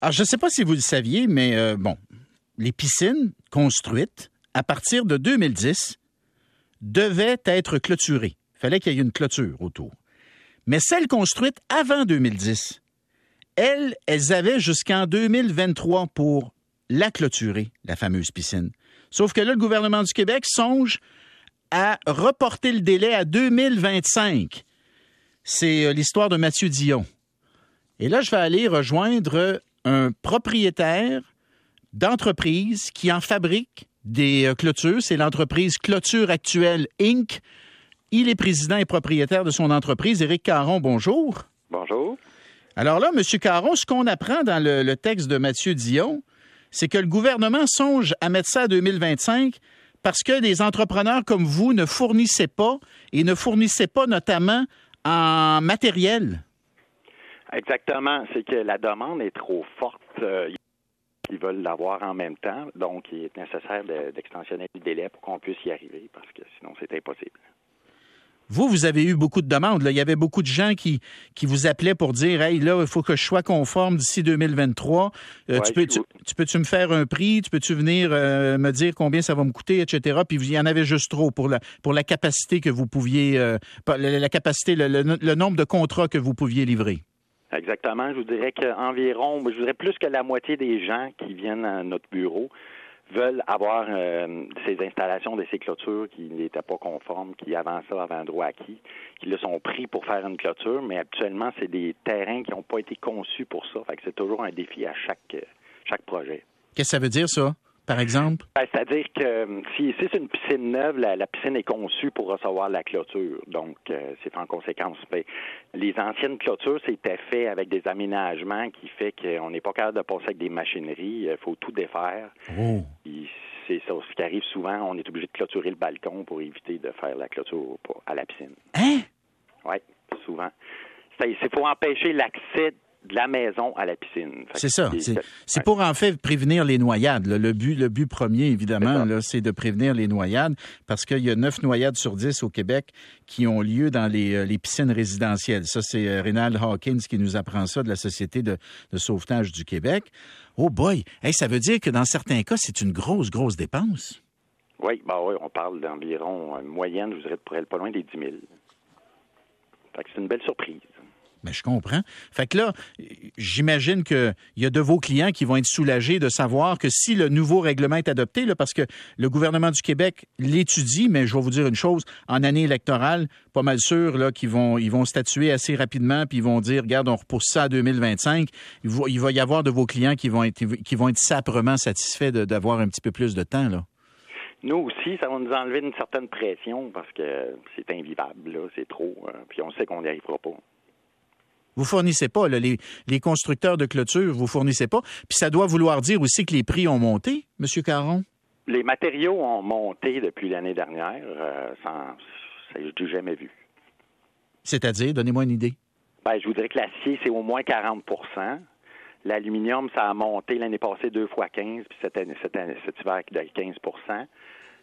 Alors, je ne sais pas si vous le saviez, mais euh, bon, les piscines construites à partir de 2010 devaient être clôturées. Il fallait qu'il y ait une clôture autour. Mais celles construites avant 2010, elles, elles avaient jusqu'en 2023 pour la clôturer, la fameuse piscine. Sauf que là, le gouvernement du Québec songe à reporter le délai à 2025. C'est euh, l'histoire de Mathieu Dion. Et là, je vais aller rejoindre un propriétaire d'entreprise qui en fabrique des euh, clôtures. C'est l'entreprise Clôture Actuelle Inc. Il est président et propriétaire de son entreprise. Éric Caron, bonjour. Bonjour. Alors là, M. Caron, ce qu'on apprend dans le, le, texte de Mathieu Dion, c'est que le gouvernement songe à mettre ça à 2025 parce que des entrepreneurs comme vous ne fournissaient pas et ne fournissaient pas notamment en matériel. Exactement. C'est que la demande est trop forte. Euh, ils veulent l'avoir en même temps. Donc, il est nécessaire d'extensionner le délai pour qu'on puisse y arriver parce que sinon, c'est impossible. Vous, vous avez eu beaucoup de demandes. Là. Il y avait beaucoup de gens qui, qui vous appelaient pour dire Hey, là, il faut que je sois conforme d'ici 2023. Euh, tu, peux, tu, peux-tu me faire un prix? Tu peux-tu venir euh, me dire combien ça va me coûter, etc. Puis il y en avait juste trop pour la, pour la capacité que vous pouviez, euh, la, la, capacité, le, le, le nombre de contrats que vous pouviez livrer. Exactement. Je vous dirais qu'environ, je dirais plus que la moitié des gens qui viennent à notre bureau veulent avoir euh, ces installations de ces clôtures qui n'étaient pas conformes, qui avant ça avaient un droit acquis, qui le sont pris pour faire une clôture, mais actuellement, c'est des terrains qui n'ont pas été conçus pour ça. Fait que c'est toujours un défi à chaque, chaque projet. Qu'est-ce que ça veut dire, ça? Par exemple? Ben, c'est-à-dire que euh, si, si c'est une piscine neuve, la, la, piscine est conçue pour recevoir la clôture. Donc, euh, c'est en conséquence. Ben, les anciennes clôtures, c'était fait avec des aménagements qui fait qu'on n'est pas capable de passer avec des machineries. Il faut tout défaire. Oh. C'est ça. Ce qui arrive souvent, on est obligé de clôturer le balcon pour éviter de faire la clôture à la piscine. Hein? Oui, souvent. Il faut empêcher l'accès de la maison à la piscine. C'est ça. C'est pour en fait prévenir les noyades. Le but, le but premier, évidemment, c'est de prévenir les noyades parce qu'il y a neuf noyades sur dix au Québec qui ont lieu dans les, euh, les piscines résidentielles. Ça, c'est euh, Rénal Hawkins qui nous apprend ça de la Société de, de sauvetage du Québec. Oh boy! Hey, ça veut dire que dans certains cas, c'est une grosse, grosse dépense. Oui, bah oui, on parle d'environ une moyenne, je vous dirais, pour elle, pas loin des 10 000. Fait que c'est une belle surprise. Mais ben, je comprends. Fait que là, j'imagine qu'il y a de vos clients qui vont être soulagés de savoir que si le nouveau règlement est adopté, là, parce que le gouvernement du Québec l'étudie, mais je vais vous dire une chose, en année électorale, pas mal sûr là, qu'ils vont, ils vont statuer assez rapidement, puis ils vont dire, regarde, on repousse ça à 2025. Il va, y avoir de vos clients qui vont être, qui vont être saprement satisfaits d'avoir un petit peu plus de temps. Là. Nous aussi, ça va nous enlever une certaine pression parce que c'est invivable, là, c'est trop. Hein, puis on sait qu'on n'y arrivera pas. Vous fournissez pas, là, les, les, constructeurs de clôture, vous fournissez pas. Puis ça doit vouloir dire aussi que les prix ont monté, M. Caron? Les matériaux ont monté depuis l'année dernière, euh, sans, ça, je n'ai jamais vu. C'est-à-dire, donnez-moi une idée. Ben, je voudrais que l'acier, c'est au moins 40% L'aluminium, ça a monté l'année passée deux fois 15, puis cette, année, cette, année, cet hiver, de 15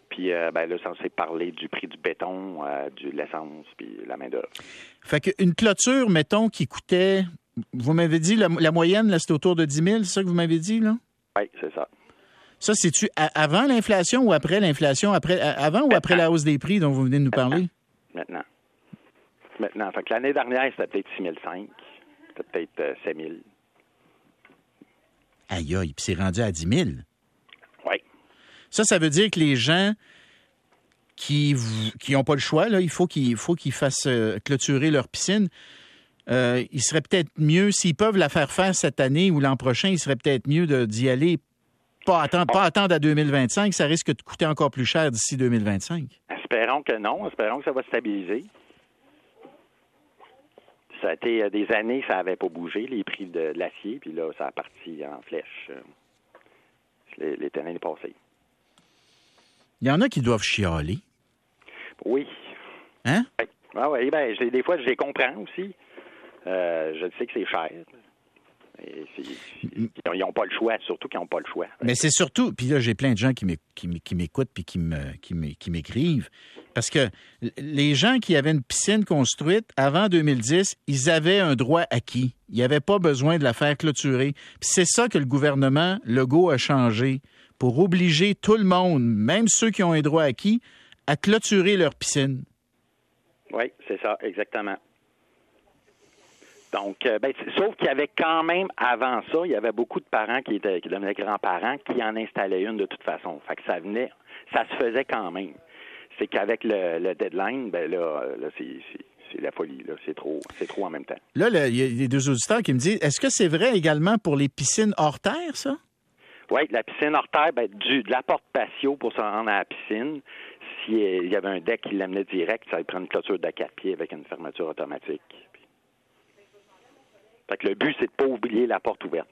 puis euh, ben là, c'est parler du prix du béton, euh, de l'essence, puis la main-d'œuvre. Fait qu'une clôture, mettons, qui coûtait, vous m'avez dit, la, la moyenne, là, c'était autour de 10 000, c'est ça que vous m'avez dit, là? Oui, c'est ça. Ça, c'est-tu avant l'inflation ou après l'inflation? Après, avant ou après la hausse des prix dont vous venez de nous parler? Maintenant. Maintenant. Fait que l'année dernière, c'était peut-être 6 500. C'était peut-être euh, 7 000. Aïe, aïe. Puis c'est rendu à 10 000. Ça, ça veut dire que les gens qui n'ont pas le choix, là, il faut qu'ils fassent euh, clôturer leur piscine. Euh, il serait peut-être mieux, s'ils peuvent la faire faire cette année ou l'an prochain, il serait peut-être mieux d'y aller, pas attendre, pas attendre à 2025, ça risque de coûter encore plus cher d'ici 2025. Espérons que non, espérons que ça va stabiliser. Ça a été euh, des années, ça n'avait pas bougé, les prix de, l'acier, puis là, ça a parti en flèche les années passées. Il y en a qui doivent chialer. Oui. Hein? Ah oui, ben, des fois, je les comprends aussi. Euh, je sais que c'est cher. ils n'ont pas le choix, surtout qu'ils n'ont pas le choix. Mais c'est surtout, puis là, j'ai plein de gens qui m'écoutent puis qui m'écrivent. Parce que les gens qui avaient une piscine construite avant 2010, ils avaient un droit acquis. Il n'y avait pas besoin de la faire clôturer. Puis c'est ça que le gouvernement Legault a changé pour obliger tout le monde, même ceux qui ont un droit acquis, à clôturer leur piscine. Oui, c'est ça, exactement. Donc, euh, ben, sauf qu'il y avait quand même, avant ça, il y avait beaucoup de parents qui étaient, qui devenaient grands-parents, qui en installaient une de toute façon. Fait que ça venait, ça se faisait quand même. C'est qu'avec le, deadline, ben là, c'est la folie. C'est trop, c'est trop en même temps. Là, il y a deux auditeurs qui me disent est-ce que c'est vrai également pour les piscines hors terre, ça? Oui, la piscine hors terre, ben, du, de la porte patio pour se rendre à la piscine. S'il y avait un deck qui l'amenait direct, ça allait prendre une clôture de quatre pieds avec une fermeture automatique. Fait que le but, c'est de ne pas oublier la porte ouverte.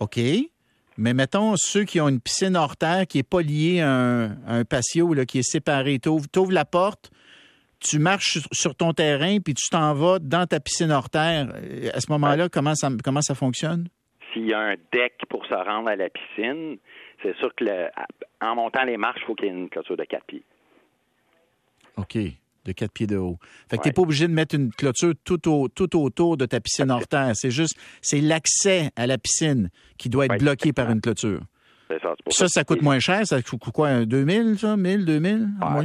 OK. Mais mettons, ceux qui ont une piscine hors terre qui n'est pas liée à un, patio, là, qui est séparé, tu ouvres, la porte, tu marches sur ton terrain, puis tu t'en vas dans ta piscine hors terre. À ce moment-là, comment, ça, comment ça fonctionne? S'il y a un deck pour se rendre à la piscine, c'est sûr que en montant les marches, il faut qu'il y ait une clôture de quatre pieds. OK de quatre pieds de haut. Fait que tu n'es pas obligé de mettre une clôture tout, tout autour de ta piscine hors terre. C'est juste, c'est l'accès à la piscine qui doit être bloqué par une clôture. Ça, ça, ça, coûte moins cher. Ça coûte quoi, 2000, ça? 1000, 2000 en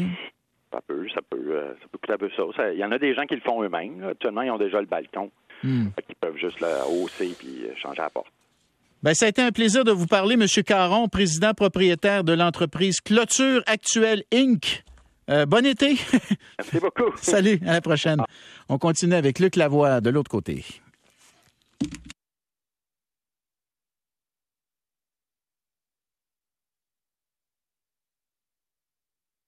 Ça peut, ça peut, euh, ça peut coûter un peu ça. Il y en a des gens qui le font eux-mêmes. Actuellement, ils ont déjà le balcon. Hmm. Ils peuvent juste le hausser puis euh, changer la porte. Ben, ça a été un plaisir de vous parler, M. Caron, président propriétaire de l'entreprise Clôture Actuelle Inc. Euh, bon été. Merci beaucoup. Salut, à la prochaine. On continue avec Luc Lavoie de l'autre côté.